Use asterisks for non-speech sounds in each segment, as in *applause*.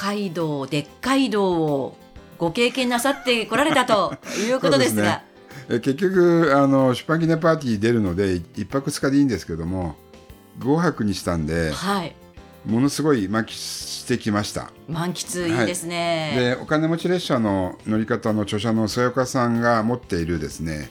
海道でっかい道をご経験なさってこられたと *laughs* いうことですが。え結局あの出版記念パーティー出るので一泊二日でいいんですけども、5泊にしたんで、はい。ものすごい満喫してきました。満喫いいですね、で、お金持ち列車の乗り方の著者の添岡さんが持っているですね、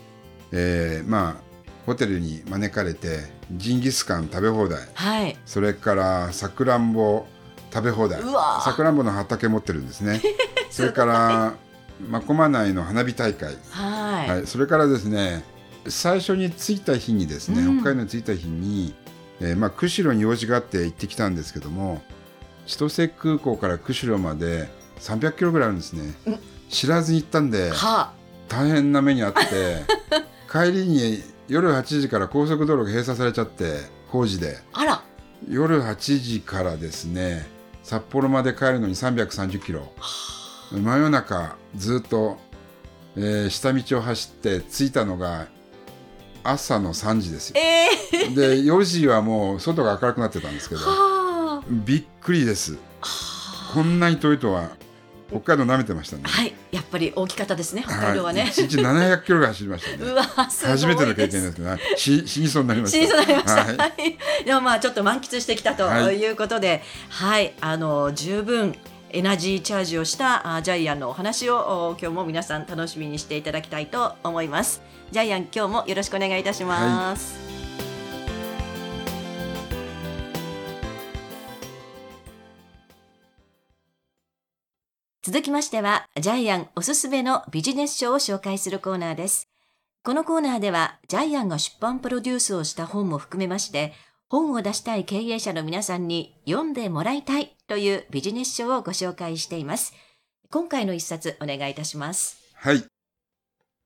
えーまあホテルに招かれてジンギスカン食べ放題、はい。それからさくらんぼ食べ放題。さくらんぼの畑持ってるんですね。*laughs* それから真駒内の花火大会、はい、はい、それからですね最初に着いた日にですね、うん。北海道に着いた日に、えーまあ、釧路に用事があって行ってきたんですけども千歳空港から釧路まで300キロぐらいあるんですね。うん。知らずに行ったんでは。大変な目にあって帰りに夜8時から高速道路が閉鎖されちゃって工事であら夜8時からですね札幌まで帰るのに330キロ。真夜中ずっと、えー下道を走って着いたのが朝の3時ですよ。ええで4時はもう外が明るくなってたんですけどはびっくりです。あこんなに遠いとは北海道舐めてましたね。はいやっぱり大きかったですね北海道はね、1日700キロぐらい走りましたね。*laughs* うわ初めての経験ですけし死にそうになりました。死にそうになりました。はい。はい。でもまあちょっと満喫してきたとはい。いうことで、はい、あの十分エナジーチャージをしたあジャイアンのお話をお今日も皆さん楽しみにしていただきたいと思います。ジャイアン今日もよろしくお願いいたします。続きましては、ジャイアンおすすめのビジネス書を紹介するコーナーです。このコーナーでは、ジャイアンが出版プロデュースをした本も含めまして、本を出したい経営者の皆さんに読んでもらいたいというビジネス書をご紹介しています。今回の一冊お願いいたします。はい。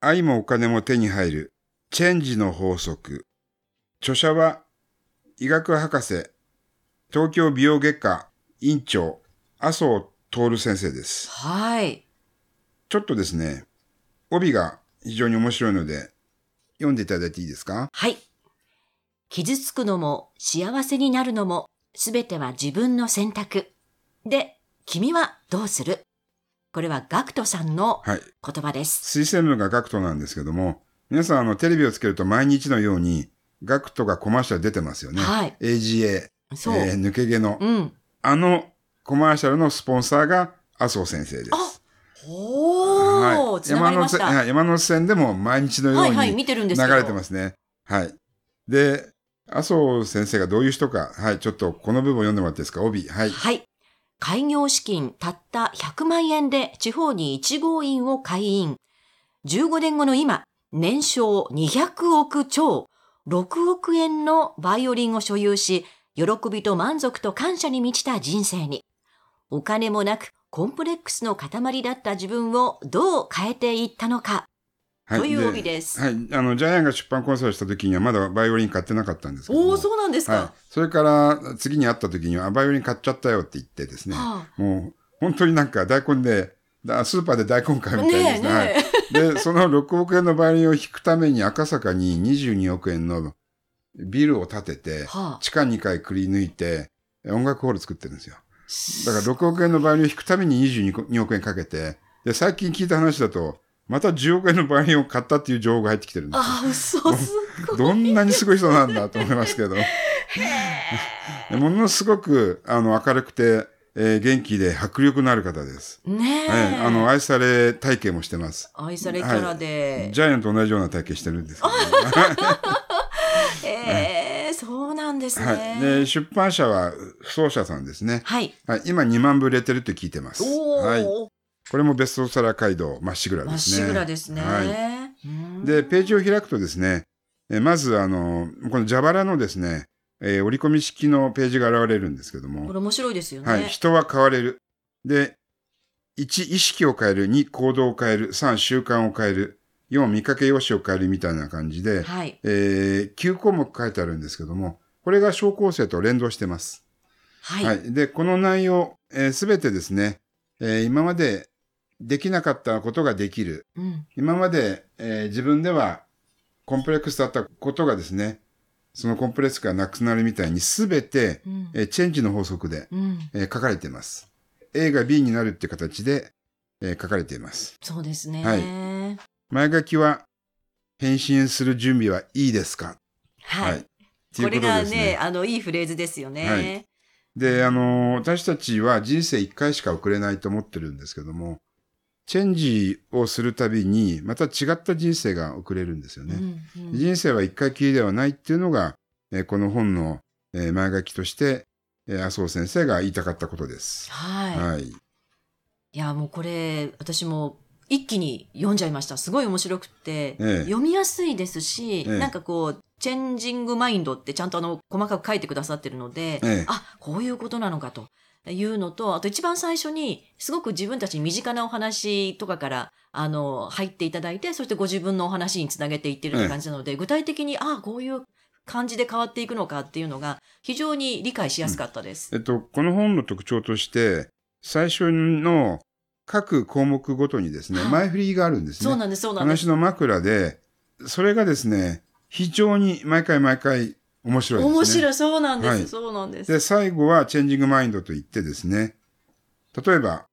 愛もお金も手に入る、チェンジの法則。著者は、医学博士、東京美容外科院長、麻生徹先生です。はい。ちょっとですね、帯が非常に面白いので、読んでいただいていいですか？はい。傷つくのも幸せになるのもすべては自分の選択。で、君はどうする？これはガクトさんのはい。言葉です。推薦文がガクトなんですけども、皆さんあのテレビをつけると毎日のようにガクトがコマーシャル出てますよね。はい。AGA、そう。えー抜け毛の、うん。あのコマーシャルのスポンサーが麻生先生です。あおはい山手線でも毎日のようはいはい、に見てるんですけど。流れてますね。はい。で、麻生先生がどういう人か、はい、ちょっとこの部分を読んでもらっていいですか、帯。はい。はい。開業資金たった100万円で地方に1号院を開院。15年後の今、年商200億超、6億円のバイオリンを所有し、喜びと満足と感謝に満ちた人生に。お金もなく、コンプレックスの塊だった自分をどう変えていったのか。はい、という帯ですはい。あの、ジャイアンが出版コンサルした時にはまだバイオリン買ってなかったんですけども。おー、そうなんですか。はい。それから、次に会った時には、あバイオリン買っちゃったよって言ってですね。はもう、本当になんか大根で、だスーパーで大根買あ、うみたいですね。ねえねはい。で、その6億円のバイオリンを弾くために赤坂に22億円のビルを建ててえ。、はあ、地下2階くり抜いて、音楽ホール作ってるんですよ。だから6億円のバイオリンを弾くために22億円かけて、で、最近聞いた話だと、また10億円のバイオリンを買ったっていう情報が入ってきてるんですよ。あ、嘘すごい。どんなにすごい人なんだと思いますけど。ものすごく、あの、明るくて、えー元気で迫力のある方です。ねえ。はい。あの、愛され体型もしてます。愛されキャラで。ジャイアンと同じような体型してるんですけど、え *laughs* えそうなんですね。はい。で、出版社は、不走者さんですね。はい。はい。今2万部売れてるって聞いてます。おお、はい。これもベストセラー街道、まっしぐらまっですね。しぐらですね。はい。うんで、ページを開くとですね、えまず、あの、この蛇腹のですね、えー折り込み式のページが現れるんですけども、これ面白いですよね。はい。人は変われる。で、1、意識を変える。2、行動を変える。3、習慣を変える。4、見かけ用紙を変えるみたいな感じで、はい。えー9項目書いてあるんですけども、これが小構成と連動してます。はい。はい。で、この内容、す、べ、てですね、えー今までできなかったことができる。うん。今まで、えー自分ではコンプレックスだったことがですね、そのコンプレックスがなくなるみたいにすべて、うん。えーチェンジの法則で、うん。えー書かれています。A が B になるって形で、えー書かれています。そうですね。はい前書きは、返信する準備はいいですか？はい。っていうここれがね。ね、あの、いいフレーズですよね。はいで、あの、私たちは人生一回しか送れないと思ってるんですけども、チェンジをするたびに、また違った人生が送れるんですよね。うんうん人生は一回きりではないっていうのが、えーこの本の、えー前書きとして、えー麻生先生が言いたかったことです。はい。はい。いや、もうこれ、私も一気に読んじゃいました。すごい面白くて、ええ読みやすいですし、ええなんかこう、チェンジングマインドってちゃんとあの、細かく書いてくださってるので、ええあ、こういうことなのかと。いうのと、あと一番最初に、すごく自分たちに身近なお話とかから、あの、入っていただいて、そしてご自分のお話につなげていってるって感じなので、具体的に、あこういう感じで変わっていくのかっていうのが、非常に理解しやすかったです。えっと、この本の特徴として、最初の各項目ごとにですね、はい前振りがあるんですね。そうなんです、そうなんです話。の枕で、それがですね、非常に毎回毎回面白いですね。面白い、そうなんです、はいそうなんです。で、最後はチェンジングマインドといってですね、例えば、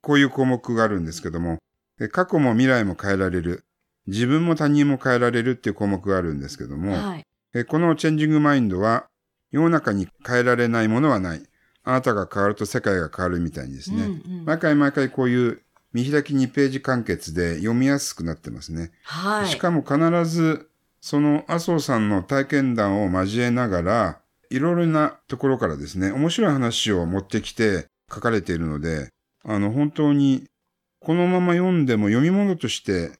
こういう項目があるんですけども、え過去も未来も変えられる、自分も他人も変えられるっていう項目があるんですけども、はい。えこのチェンジングマインドは、世の中に変えられないものはない。あなたが変わると世界が変わるみたいにですね、うんうん毎回毎回こういう見開き2ページ完結で読みやすくなってますね。はい。しかも必ず、その麻生さんの体験談を交えながら、いろいろなところからですね、面白い話を持ってきて書かれているので、あの、本当に、このまま読んでも読み物として、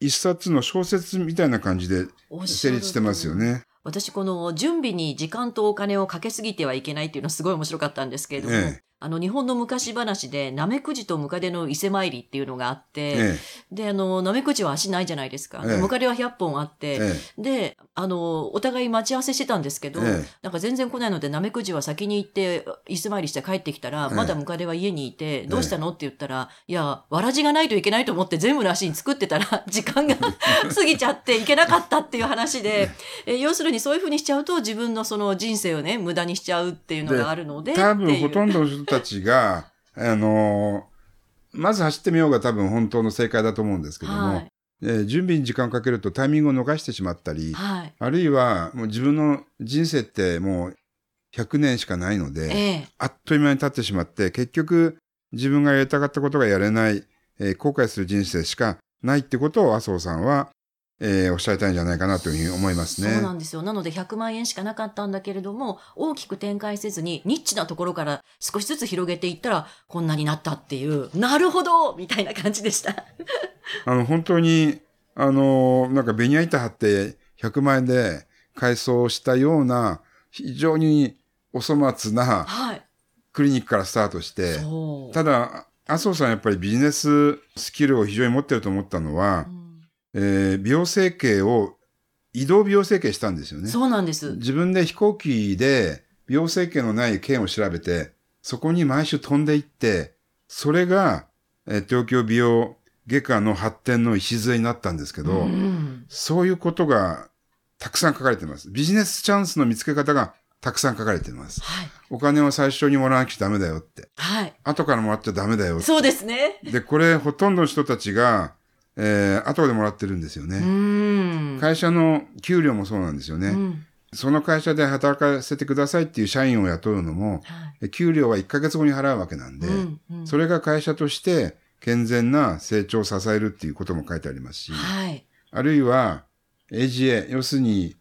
一冊の小説みたいな感じで成立してますよね。私、この準備に時間とお金をかけすぎてはいけないっていうのはすごい面白かったんですけれども、ええ。あの、日本の昔話で、ナメクジとムカデの伊勢参りっていうのがあって、えで、あの、ナメクジは足ないじゃないですか。ええ。ムカデは100本あって、ええ。で、あの、お互い待ち合わせしてたんですけど、ええ。なんか全然来ないので、ナメクジは先に行って、伊勢参りして帰ってきたら、ええ。まだムカデは家にいて、どうしたのって言ったら、いや、わらじがないといけないと思って全部の足に作ってたら、*laughs* 時間が *laughs* 過ぎちゃっていけなかったっていう話で、え要するにそういうふうにしちゃうと、自分のその人生をね、無駄にしちゃうっていうのがあるので、多分ほとんんどの人たちが、あのまず走ってみようが多分本当の正解だと思うんですけども、はい。えー準備に時間をかけるとタイミングを逃してしまったり、はい。あるいはもう自分の人生ってもう100年しかないので、ええあっという間に経ってしまって、結局自分がやりたかったことがやれない、えー後悔する人生しかないってことを麻生さんは、えーおっしゃりたいんじゃないかなというふうに思いますね。そうなんですよ。なので100万円しかなかったんだけれども、大きく展開せずに、ニッチなところから少しずつ広げていったら、こんなになったっていう、なるほど *laughs* みたいな感じでした。*laughs* あの、本当に、あの、なんかベニヤ板貼って100万円で改装したような、非常にお粗末なはい。クリニックからスタートして。ただ、麻生さんやっぱりビジネススキルを非常に持ってると思ったのはう、んえー美容整形を移動美容整形したんですよね。そうなんです。自分で飛行機で美容整形のない県を調べて、そこに毎週飛んでいって、それが、えー東京美容外科の発展の礎になったんですけど、うんそういうことがたくさん書かれています。ビジネスチャンスの見つけ方がたくさん書かれています。はい。お金を最初にもらわなきゃダメだよって。はい。後からもらっちゃダメだよって。そうですね。で、これほとんどの人たちが、えー、後でもらってるんですようね。ん。会社の給料もそうなんですよね。うんその会社で働かせてくださいっていう社員を雇うのも、はい給料は1ヶ月後に払うわけなんで、うんうんそれが会社として健全な成長を支えるっていうことも書いてありますし、はい。あるいは AGA、要するに、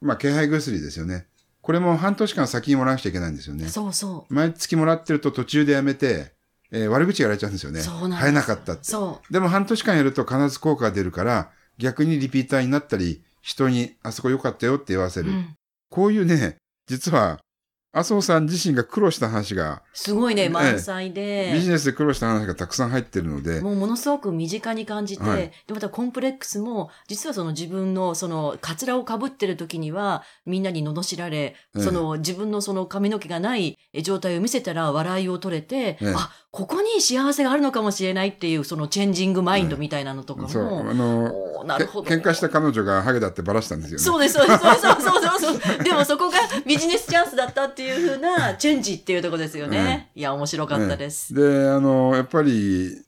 まあ、気配薬ですよね。これも半年間先にもらわなくちゃいけないんですよね。そうそう。毎月もらってると途中でやめて、えー悪口言われちゃうんですよね。そうなんえなかったって。そでも半年間やると必ず効果が出るから、逆にリピーターになったり、人にあそこ良かったよって言わせう。る。うんこういうね、実は、麻生さん自身が苦労した話が、すごいね、満載で。ビジネスで苦労した話がたくさん入ってるので、もうものすごく身近に感じて、はいで、またコンプレックスも、実はその自分のその、カツラをかぶってる時には、みんなに罵られ、ええその自分のその髪の毛がない状態を見せたら笑いを取れて、ええあ、ここに幸せがあるのかもしれないっていう、そのチェンジングマインドみたいなのとかも、そう、あの、なるほど。け喧嘩した彼女がハゲだってバラしたんですよね。そうです、そうです、そうです、そうそうそう。*laughs* でもそこがビジネスチャンスだったっていう風なチェンジっていうところですよね。いや、面白かったです。で、あの、やっぱり、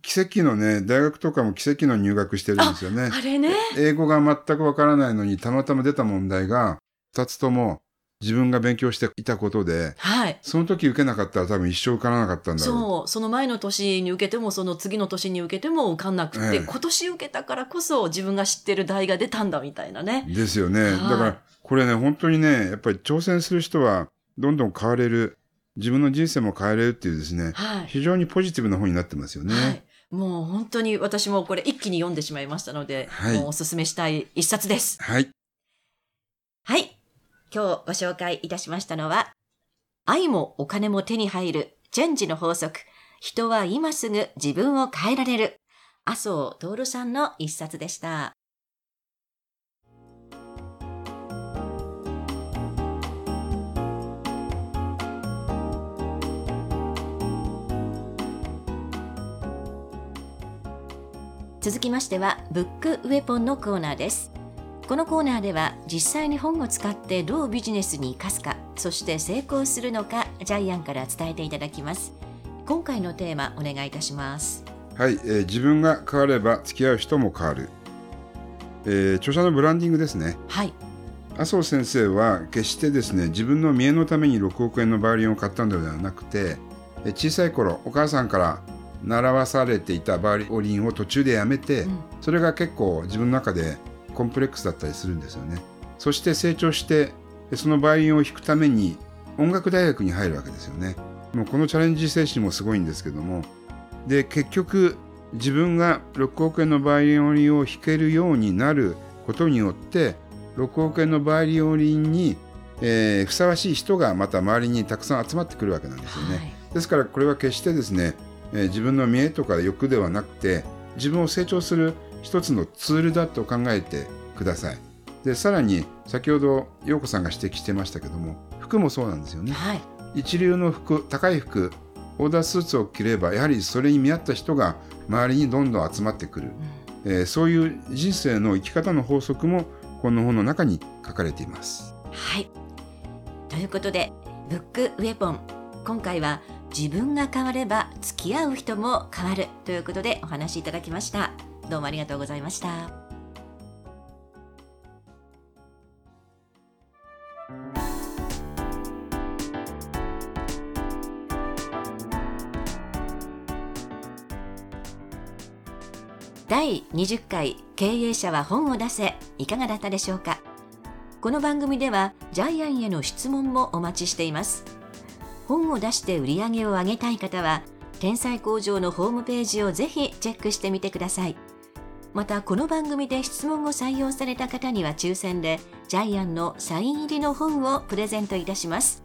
奇跡のね、大学とかも奇跡の入学してるんですよね。あれね。英語が全くわからないのに、たまたま出た問題が、二つとも自分が勉強していたことで、はい。その時受けなかったら多分一生受からなかったんだろう。そう、その前の年に受けても、その次の年に受けても受かんなくて、ええ今年受けたからこそ自分が知ってる題が出たんだみたいなね。ですよね。はいだから、これね、本当にね、やっぱり挑戦する人は、どんどん変われる。自分の人生も変えれるっていうですね、はい。非常にポジティブな本になってますよね。はい。もう本当に私もこれ一気に読んでしまいましたので、はいもうおすすめしたい一冊です。はい。はい。今日ご紹介いたしましたのは、愛もお金も手に入るチェンジの法則。人は今すぐ自分を変えられる。麻生徹さんの一冊でした。続きましては、ブックウェポンのコーナーです。このコーナーでは実際に本を使ってどうビジネスに生かすか、そして成功するのか、ジャイアンから伝えていただきます。今回のテーマお願いいたします。はい、えー自分が変われば付き合う人も変わる。えー著者のブランディングですね。はい。麻生先生は決してですね自分の見栄のために6億円のバイオリンを買ったのではなくてえ小さい頃お母さんから習わされていたバイオリンを途中でやめて、うんそれが結構自分の中でコンプレックスだったりするんですよねそして成長してでそのバイオリンを弾くために音楽大学に入るわけですよねもうこのチャレンジ精神もすごいんですけどもで結局自分が6億円のバイオリンを弾けるようになることによって6億円のバイオリンに、えーふさわしい人がまた周りにたくさん集まってくるわけなんですよね。はい。ですからこれは決してですね、えー自分の見栄とか欲ではなくて自分を成長する一つのツールだと考えてください。でさらに先ほど陽子さんが指摘してましたけども服もそうなんですよね。はい。一流の服高い服オーダースーツを着ればやはりそれに見合った人が周りにどんどん集まってくる、えーそういう人生の生き方の法則もこの本の中に書かれています。はい。ということで、ブックウェポン。今回は自分が変われば付き合う人も変わるということでお話しいただきました。どうもありがとうございました。第20回経営者は本を出せいかがだったでしょうか？この番組ではジャイアンへの質問もお待ちしています。本を出して売り上げを上げたい方は天才工場のホームページをぜひチェックしてみてください。またこの番組で質問を採用された方には抽選でジャイアンのサイン入りの本をプレゼントいたします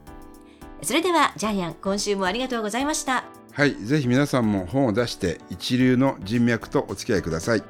それではジャイアン今週もありがとうございましたはい、ぜひ皆さんも本を出して一流の人脈とお付き合いください。